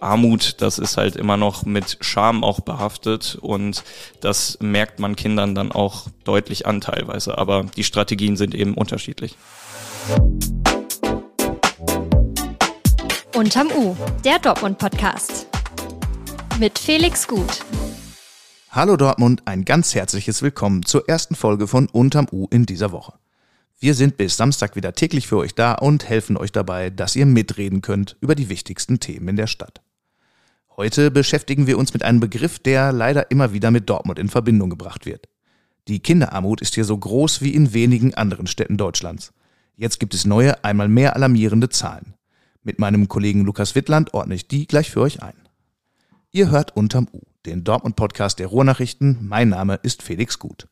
Armut, das ist halt immer noch mit Scham auch behaftet und das merkt man Kindern dann auch deutlich an teilweise. Aber die Strategien sind eben unterschiedlich. Unterm U, der Dortmund-Podcast. Mit Felix Gut. Hallo Dortmund, ein ganz herzliches Willkommen zur ersten Folge von Unterm U in dieser Woche. Wir sind bis Samstag wieder täglich für euch da und helfen euch dabei, dass ihr mitreden könnt über die wichtigsten Themen in der Stadt. Heute beschäftigen wir uns mit einem Begriff, der leider immer wieder mit Dortmund in Verbindung gebracht wird. Die Kinderarmut ist hier so groß wie in wenigen anderen Städten Deutschlands. Jetzt gibt es neue, einmal mehr alarmierende Zahlen. Mit meinem Kollegen Lukas Wittland ordne ich die gleich für euch ein. Ihr hört unterm U, den Dortmund-Podcast der Ruhrnachrichten. Mein Name ist Felix Gut.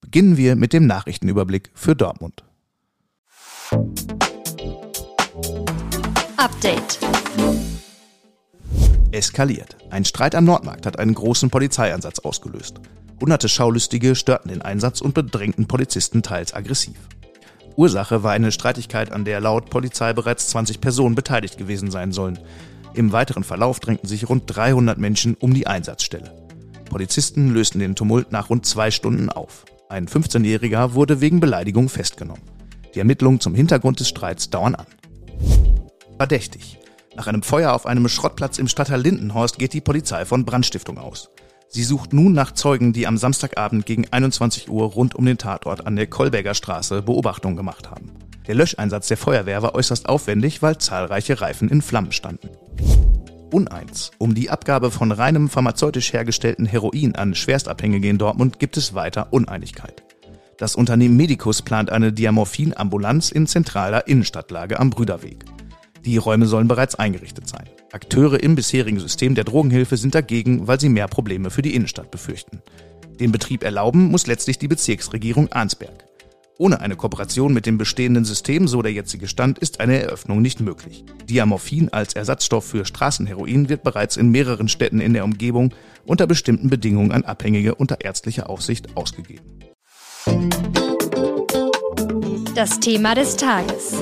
Beginnen wir mit dem Nachrichtenüberblick für Dortmund. Update. Eskaliert. Ein Streit am Nordmarkt hat einen großen Polizeieinsatz ausgelöst. Hunderte Schaulustige störten den Einsatz und bedrängten Polizisten teils aggressiv. Ursache war eine Streitigkeit, an der laut Polizei bereits 20 Personen beteiligt gewesen sein sollen. Im weiteren Verlauf drängten sich rund 300 Menschen um die Einsatzstelle. Polizisten lösten den Tumult nach rund zwei Stunden auf. Ein 15-Jähriger wurde wegen Beleidigung festgenommen. Die Ermittlungen zum Hintergrund des Streits dauern an. Verdächtig. Nach einem Feuer auf einem Schrottplatz im Stadtteil Lindenhorst geht die Polizei von Brandstiftung aus. Sie sucht nun nach Zeugen, die am Samstagabend gegen 21 Uhr rund um den Tatort an der Kolberger Straße Beobachtungen gemacht haben. Der Löscheinsatz der Feuerwehr war äußerst aufwendig, weil zahlreiche Reifen in Flammen standen. Uneins. Um die Abgabe von reinem pharmazeutisch hergestellten Heroin an Schwerstabhängige in Dortmund gibt es weiter Uneinigkeit. Das Unternehmen Medicus plant eine Diamorphin-Ambulanz in zentraler Innenstadtlage am Brüderweg. Die Räume sollen bereits eingerichtet sein. Akteure im bisherigen System der Drogenhilfe sind dagegen, weil sie mehr Probleme für die Innenstadt befürchten. Den Betrieb erlauben muss letztlich die Bezirksregierung Arnsberg. Ohne eine Kooperation mit dem bestehenden System, so der jetzige Stand, ist eine Eröffnung nicht möglich. Diamorphin als Ersatzstoff für Straßenheroin wird bereits in mehreren Städten in der Umgebung unter bestimmten Bedingungen an Abhängige unter ärztlicher Aufsicht ausgegeben. Das Thema des Tages.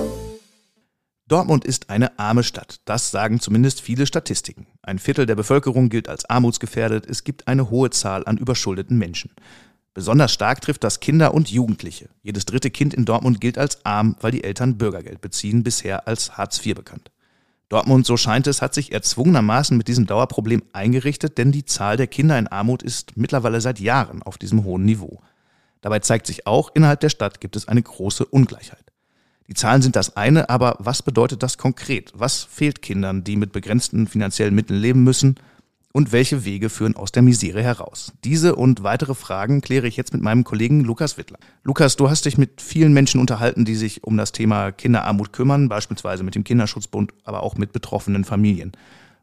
Dortmund ist eine arme Stadt. Das sagen zumindest viele Statistiken. Ein Viertel der Bevölkerung gilt als armutsgefährdet. Es gibt eine hohe Zahl an überschuldeten Menschen. Besonders stark trifft das Kinder und Jugendliche. Jedes dritte Kind in Dortmund gilt als arm, weil die Eltern Bürgergeld beziehen, bisher als Hartz IV bekannt. Dortmund, so scheint es, hat sich erzwungenermaßen mit diesem Dauerproblem eingerichtet, denn die Zahl der Kinder in Armut ist mittlerweile seit Jahren auf diesem hohen Niveau. Dabei zeigt sich auch, innerhalb der Stadt gibt es eine große Ungleichheit. Die Zahlen sind das eine, aber was bedeutet das konkret? Was fehlt Kindern, die mit begrenzten finanziellen Mitteln leben müssen? und welche Wege führen aus der Misere heraus? Diese und weitere Fragen kläre ich jetzt mit meinem Kollegen Lukas Wittler. Lukas, du hast dich mit vielen Menschen unterhalten, die sich um das Thema Kinderarmut kümmern, beispielsweise mit dem Kinderschutzbund, aber auch mit betroffenen Familien.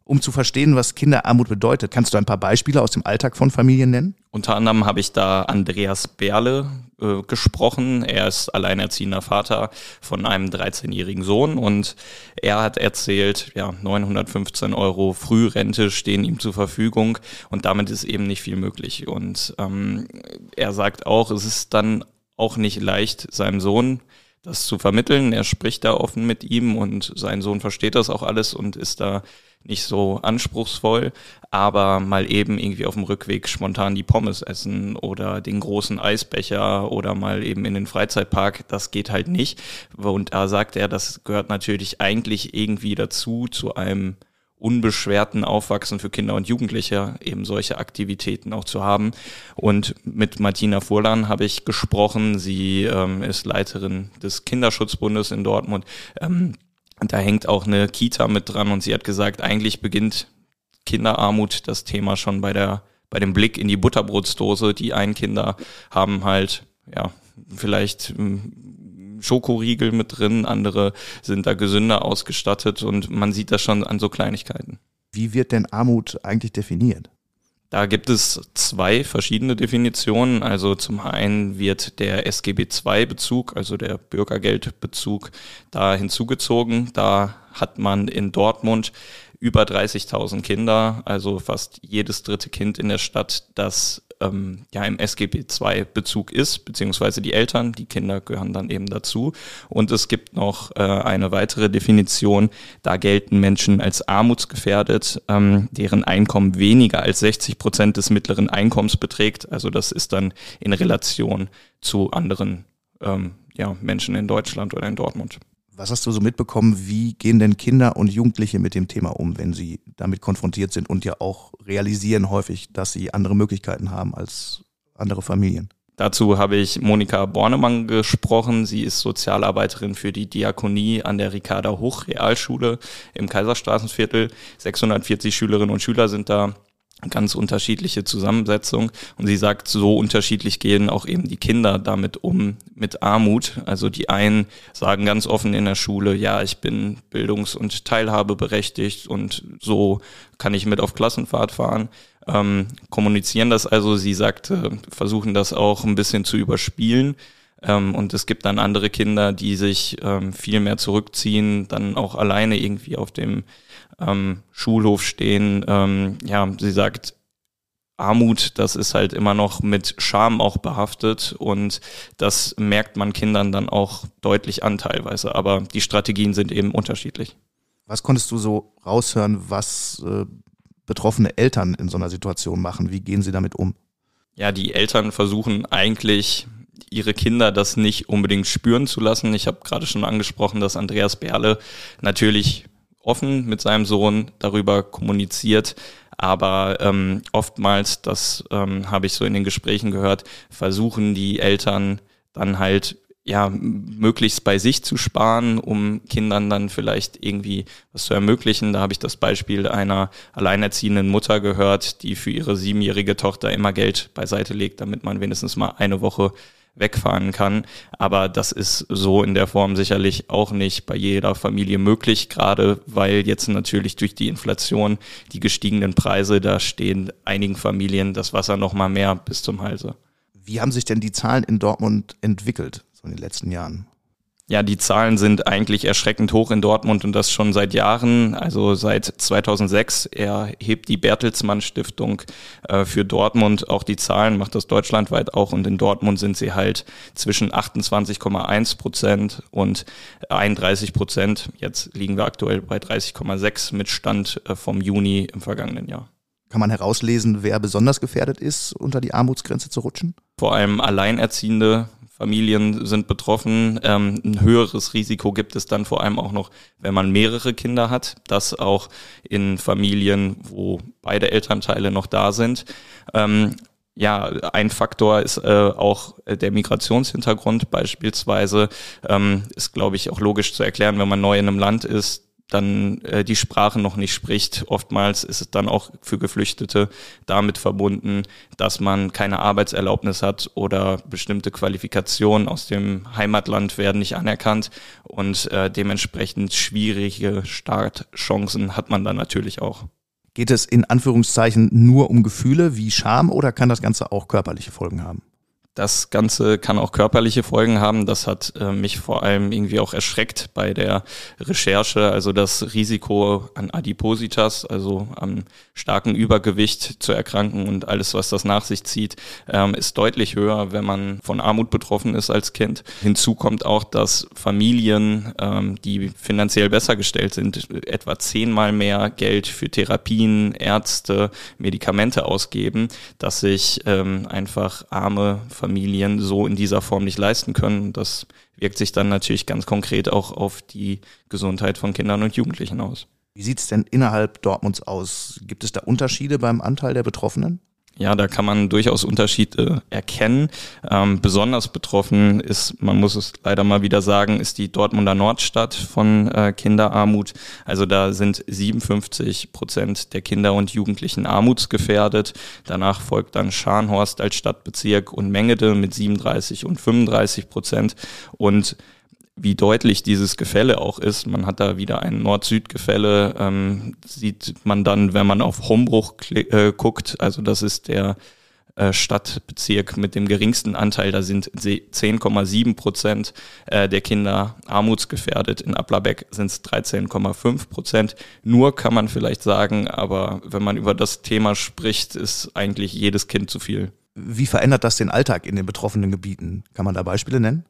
Um zu verstehen, was Kinderarmut bedeutet, kannst du ein paar Beispiele aus dem Alltag von Familien nennen? Unter anderem habe ich da Andreas Berle äh, gesprochen. Er ist alleinerziehender Vater von einem 13-jährigen Sohn und er hat erzählt, ja, 915 Euro Frührente stehen ihm zur Verfügung und damit ist eben nicht viel möglich. Und ähm, er sagt auch, es ist dann auch nicht leicht, seinem Sohn das zu vermitteln. Er spricht da offen mit ihm und sein Sohn versteht das auch alles und ist da nicht so anspruchsvoll, aber mal eben irgendwie auf dem Rückweg spontan die Pommes essen oder den großen Eisbecher oder mal eben in den Freizeitpark, das geht halt nicht. Und da sagt er, das gehört natürlich eigentlich irgendwie dazu, zu einem unbeschwerten Aufwachsen für Kinder und Jugendliche eben solche Aktivitäten auch zu haben. Und mit Martina Furlan habe ich gesprochen. Sie ähm, ist Leiterin des Kinderschutzbundes in Dortmund. Ähm, da hängt auch eine Kita mit dran und sie hat gesagt, eigentlich beginnt Kinderarmut das Thema schon bei der bei dem Blick in die Butterbrotsdose. Die einen Kinder haben halt ja vielleicht hm, Schokoriegel mit drin, andere sind da gesünder ausgestattet und man sieht das schon an so Kleinigkeiten. Wie wird denn Armut eigentlich definiert? Da gibt es zwei verschiedene Definitionen. Also zum einen wird der SGB II-Bezug, also der Bürgergeldbezug, da hinzugezogen. Da hat man in Dortmund über 30.000 Kinder, also fast jedes dritte Kind in der Stadt, das ähm, ja im SGB II Bezug ist, beziehungsweise die Eltern, die Kinder gehören dann eben dazu. Und es gibt noch äh, eine weitere Definition, da gelten Menschen als armutsgefährdet, ähm, deren Einkommen weniger als 60 Prozent des mittleren Einkommens beträgt. Also das ist dann in Relation zu anderen ähm, ja, Menschen in Deutschland oder in Dortmund. Was hast du so mitbekommen? Wie gehen denn Kinder und Jugendliche mit dem Thema um, wenn sie damit konfrontiert sind und ja auch realisieren häufig, dass sie andere Möglichkeiten haben als andere Familien? Dazu habe ich Monika Bornemann gesprochen. Sie ist Sozialarbeiterin für die Diakonie an der Ricarda Hochrealschule im Kaiserstraßenviertel. 640 Schülerinnen und Schüler sind da ganz unterschiedliche Zusammensetzung und sie sagt, so unterschiedlich gehen auch eben die Kinder damit um mit Armut. Also die einen sagen ganz offen in der Schule, ja, ich bin bildungs- und teilhabeberechtigt und so kann ich mit auf Klassenfahrt fahren. Ähm, kommunizieren das also, sie sagt, äh, versuchen das auch ein bisschen zu überspielen. Ähm, und es gibt dann andere Kinder, die sich ähm, viel mehr zurückziehen, dann auch alleine irgendwie auf dem ähm, Schulhof stehen. Ähm, ja, sie sagt, Armut, das ist halt immer noch mit Scham auch behaftet und das merkt man Kindern dann auch deutlich an teilweise. Aber die Strategien sind eben unterschiedlich. Was konntest du so raushören, was äh, betroffene Eltern in so einer Situation machen? Wie gehen sie damit um? Ja, die Eltern versuchen eigentlich ihre Kinder das nicht unbedingt spüren zu lassen. Ich habe gerade schon angesprochen, dass Andreas Berle natürlich offen mit seinem Sohn darüber kommuniziert, aber ähm, oftmals, das ähm, habe ich so in den Gesprächen gehört, versuchen die Eltern dann halt ja, möglichst bei sich zu sparen, um Kindern dann vielleicht irgendwie was zu ermöglichen. Da habe ich das Beispiel einer alleinerziehenden Mutter gehört, die für ihre siebenjährige Tochter immer Geld beiseite legt, damit man wenigstens mal eine Woche wegfahren kann. Aber das ist so in der Form sicherlich auch nicht bei jeder Familie möglich, gerade weil jetzt natürlich durch die Inflation, die gestiegenen Preise, da stehen einigen Familien das Wasser noch mal mehr bis zum Halse. Wie haben sich denn die Zahlen in Dortmund entwickelt so in den letzten Jahren? Ja, die Zahlen sind eigentlich erschreckend hoch in Dortmund und das schon seit Jahren. Also seit 2006 erhebt die Bertelsmann Stiftung äh, für Dortmund auch die Zahlen, macht das deutschlandweit auch und in Dortmund sind sie halt zwischen 28,1 Prozent und 31 Prozent. Jetzt liegen wir aktuell bei 30,6 mit Stand äh, vom Juni im vergangenen Jahr. Kann man herauslesen, wer besonders gefährdet ist, unter die Armutsgrenze zu rutschen? Vor allem Alleinerziehende, Familien sind betroffen. Ähm, ein höheres Risiko gibt es dann vor allem auch noch, wenn man mehrere Kinder hat. Das auch in Familien, wo beide Elternteile noch da sind. Ähm, ja, ein Faktor ist äh, auch der Migrationshintergrund beispielsweise. Ähm, ist, glaube ich, auch logisch zu erklären, wenn man neu in einem Land ist, dann äh, die Sprache noch nicht spricht. Oftmals ist es dann auch für Geflüchtete damit verbunden, dass man keine Arbeitserlaubnis hat oder bestimmte Qualifikationen aus dem Heimatland werden nicht anerkannt und äh, dementsprechend schwierige Startchancen hat man dann natürlich auch. Geht es in Anführungszeichen nur um Gefühle wie Scham oder kann das Ganze auch körperliche Folgen haben? Das Ganze kann auch körperliche Folgen haben. Das hat äh, mich vor allem irgendwie auch erschreckt bei der Recherche. Also das Risiko an Adipositas, also am starken Übergewicht zu erkranken und alles, was das nach sich zieht, ähm, ist deutlich höher, wenn man von Armut betroffen ist als Kind. Hinzu kommt auch, dass Familien, ähm, die finanziell besser gestellt sind, etwa zehnmal mehr Geld für Therapien, Ärzte, Medikamente ausgeben, dass sich ähm, einfach arme Familien Familien so in dieser Form nicht leisten können. Das wirkt sich dann natürlich ganz konkret auch auf die Gesundheit von Kindern und Jugendlichen aus. Wie sieht es denn innerhalb Dortmunds aus? Gibt es da Unterschiede beim Anteil der Betroffenen? Ja, da kann man durchaus Unterschiede erkennen. Ähm, besonders betroffen ist, man muss es leider mal wieder sagen, ist die Dortmunder Nordstadt von äh, Kinderarmut. Also da sind 57 Prozent der Kinder und Jugendlichen armutsgefährdet. Danach folgt dann Scharnhorst als Stadtbezirk und Mengede mit 37 und 35 Prozent. Und wie deutlich dieses Gefälle auch ist. Man hat da wieder ein Nord-Süd-Gefälle, ähm, sieht man dann, wenn man auf Hombruch äh, guckt, also das ist der äh, Stadtbezirk mit dem geringsten Anteil. Da sind 10,7 Prozent äh, der Kinder armutsgefährdet. In Applerbeck sind es 13,5 Prozent. Nur kann man vielleicht sagen, aber wenn man über das Thema spricht, ist eigentlich jedes Kind zu viel. Wie verändert das den Alltag in den betroffenen Gebieten? Kann man da Beispiele nennen?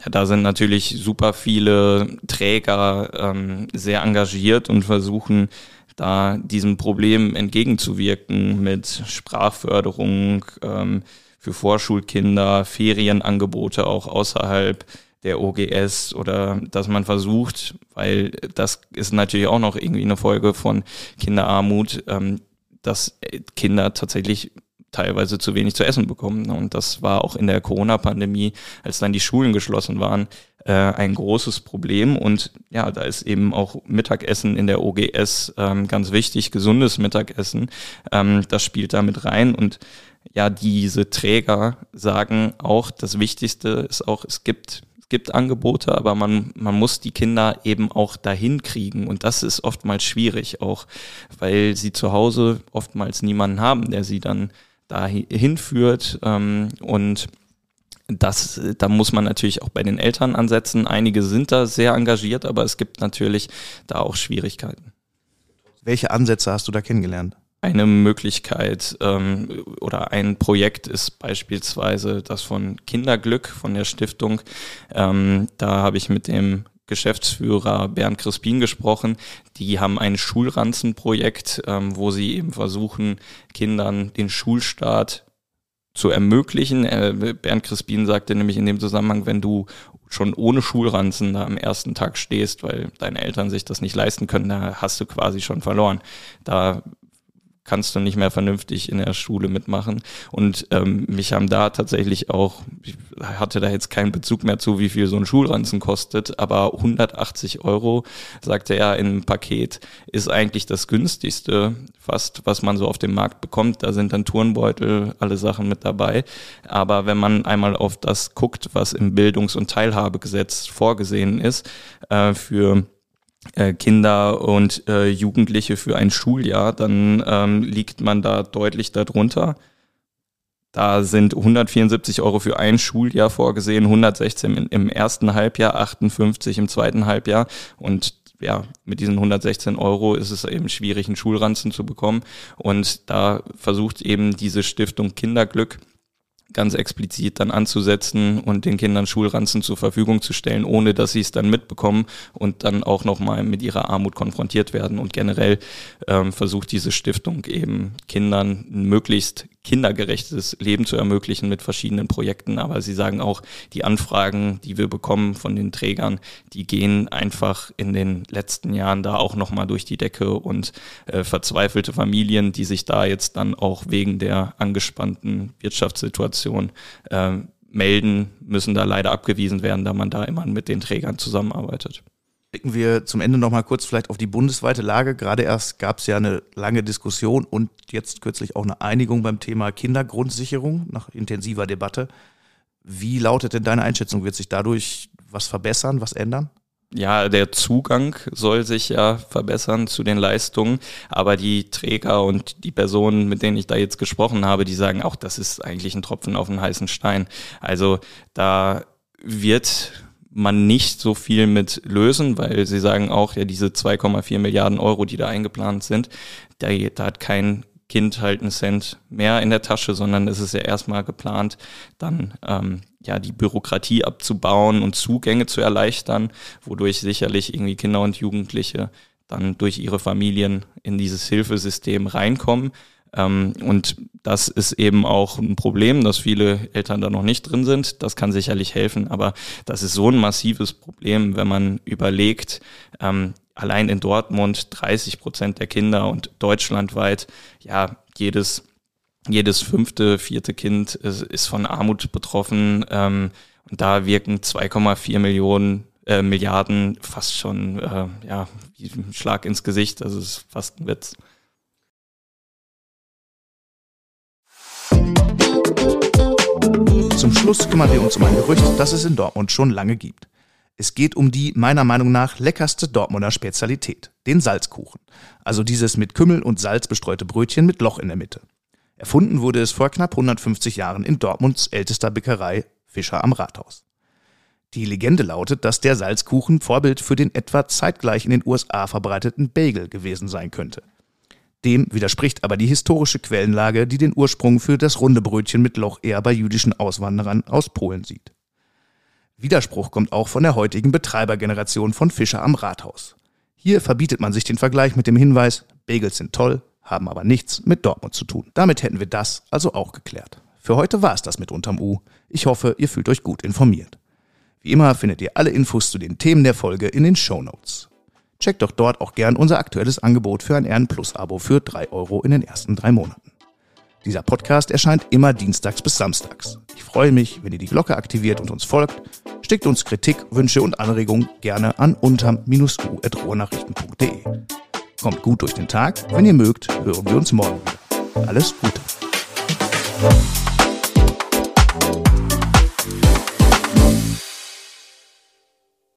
Ja, da sind natürlich super viele Träger ähm, sehr engagiert und versuchen da diesem Problem entgegenzuwirken mit Sprachförderung ähm, für Vorschulkinder, Ferienangebote auch außerhalb der OGS oder dass man versucht, weil das ist natürlich auch noch irgendwie eine Folge von Kinderarmut, ähm, dass Kinder tatsächlich teilweise zu wenig zu essen bekommen. Und das war auch in der Corona-Pandemie, als dann die Schulen geschlossen waren, äh, ein großes Problem. Und ja, da ist eben auch Mittagessen in der OGS ähm, ganz wichtig, gesundes Mittagessen. Ähm, das spielt da mit rein. Und ja, diese Träger sagen auch, das Wichtigste ist auch, es gibt gibt Angebote, aber man, man muss die Kinder eben auch dahin kriegen. Und das ist oftmals schwierig, auch weil sie zu Hause oftmals niemanden haben, der sie dann da hinführt. Ähm, und das, da muss man natürlich auch bei den Eltern ansetzen. Einige sind da sehr engagiert, aber es gibt natürlich da auch Schwierigkeiten. Welche Ansätze hast du da kennengelernt? Eine Möglichkeit ähm, oder ein Projekt ist beispielsweise das von Kinderglück von der Stiftung. Ähm, da habe ich mit dem Geschäftsführer Bernd Crispin gesprochen. Die haben ein Schulranzenprojekt, ähm, wo sie eben versuchen, Kindern den Schulstart zu ermöglichen. Äh, Bernd Crispin sagte nämlich in dem Zusammenhang, wenn du schon ohne Schulranzen da am ersten Tag stehst, weil deine Eltern sich das nicht leisten können, da hast du quasi schon verloren. Da kannst du nicht mehr vernünftig in der Schule mitmachen. Und ähm, mich haben da tatsächlich auch, ich hatte da jetzt keinen Bezug mehr zu, wie viel so ein Schulranzen kostet, aber 180 Euro, sagte er, im Paket ist eigentlich das günstigste, fast, was man so auf dem Markt bekommt. Da sind dann Turnbeutel, alle Sachen mit dabei. Aber wenn man einmal auf das guckt, was im Bildungs- und Teilhabegesetz vorgesehen ist, äh, für Kinder und äh, Jugendliche für ein Schuljahr, dann ähm, liegt man da deutlich darunter. Da sind 174 Euro für ein Schuljahr vorgesehen, 116 im ersten Halbjahr, 58 im zweiten Halbjahr. Und ja, mit diesen 116 Euro ist es eben schwierig, einen Schulranzen zu bekommen. Und da versucht eben diese Stiftung Kinderglück ganz explizit dann anzusetzen und den Kindern Schulranzen zur Verfügung zu stellen, ohne dass sie es dann mitbekommen und dann auch nochmal mit ihrer Armut konfrontiert werden. Und generell ähm, versucht diese Stiftung eben Kindern möglichst kindergerechtes Leben zu ermöglichen mit verschiedenen Projekten. Aber sie sagen auch, die Anfragen, die wir bekommen von den Trägern, die gehen einfach in den letzten Jahren da auch nochmal durch die Decke und äh, verzweifelte Familien, die sich da jetzt dann auch wegen der angespannten Wirtschaftssituation äh, melden, müssen da leider abgewiesen werden, da man da immer mit den Trägern zusammenarbeitet. Blicken wir zum Ende nochmal kurz vielleicht auf die bundesweite Lage. Gerade erst gab es ja eine lange Diskussion und jetzt kürzlich auch eine Einigung beim Thema Kindergrundsicherung nach intensiver Debatte. Wie lautet denn deine Einschätzung? Wird sich dadurch was verbessern, was ändern? Ja, der Zugang soll sich ja verbessern zu den Leistungen, aber die Träger und die Personen, mit denen ich da jetzt gesprochen habe, die sagen auch, das ist eigentlich ein Tropfen auf einen heißen Stein. Also da wird man nicht so viel mit lösen, weil sie sagen auch, ja, diese 2,4 Milliarden Euro, die da eingeplant sind, da, da hat kein Kind halt einen Cent mehr in der Tasche, sondern es ist ja erstmal geplant, dann ähm, ja die Bürokratie abzubauen und Zugänge zu erleichtern, wodurch sicherlich irgendwie Kinder und Jugendliche dann durch ihre Familien in dieses Hilfesystem reinkommen. Ähm, und das ist eben auch ein Problem, dass viele Eltern da noch nicht drin sind. Das kann sicherlich helfen, aber das ist so ein massives Problem, wenn man überlegt, ähm, allein in Dortmund 30 Prozent der Kinder und deutschlandweit, ja, jedes, jedes fünfte, vierte Kind ist, ist von Armut betroffen. Ähm, und da wirken 2,4 Millionen äh, Milliarden fast schon äh, ja, wie ein Schlag ins Gesicht. Das ist fast ein Witz. Zum Schluss kümmern wir uns um ein Gerücht, das es in Dortmund schon lange gibt. Es geht um die meiner Meinung nach leckerste Dortmunder Spezialität, den Salzkuchen. Also dieses mit Kümmel und Salz bestreute Brötchen mit Loch in der Mitte. Erfunden wurde es vor knapp 150 Jahren in Dortmunds ältester Bäckerei Fischer am Rathaus. Die Legende lautet, dass der Salzkuchen Vorbild für den etwa zeitgleich in den USA verbreiteten Bagel gewesen sein könnte. Dem widerspricht aber die historische Quellenlage, die den Ursprung für das runde Brötchen mit Loch eher bei jüdischen Auswanderern aus Polen sieht. Widerspruch kommt auch von der heutigen Betreibergeneration von Fischer am Rathaus. Hier verbietet man sich den Vergleich mit dem Hinweis, Bagels sind toll, haben aber nichts mit Dortmund zu tun. Damit hätten wir das also auch geklärt. Für heute war es das mit Unterm U. Ich hoffe, ihr fühlt euch gut informiert. Wie immer findet ihr alle Infos zu den Themen der Folge in den Show Notes. Checkt doch dort auch gern unser aktuelles Angebot für ein Ehren Plus Abo für drei Euro in den ersten drei Monaten. Dieser Podcast erscheint immer dienstags bis samstags. Ich freue mich, wenn ihr die Glocke aktiviert und uns folgt. Schickt uns Kritik, Wünsche und Anregungen gerne an unterm-u.ruhrnachrichten.de. Kommt gut durch den Tag. Wenn ihr mögt, hören wir uns morgen wieder. Alles Gute.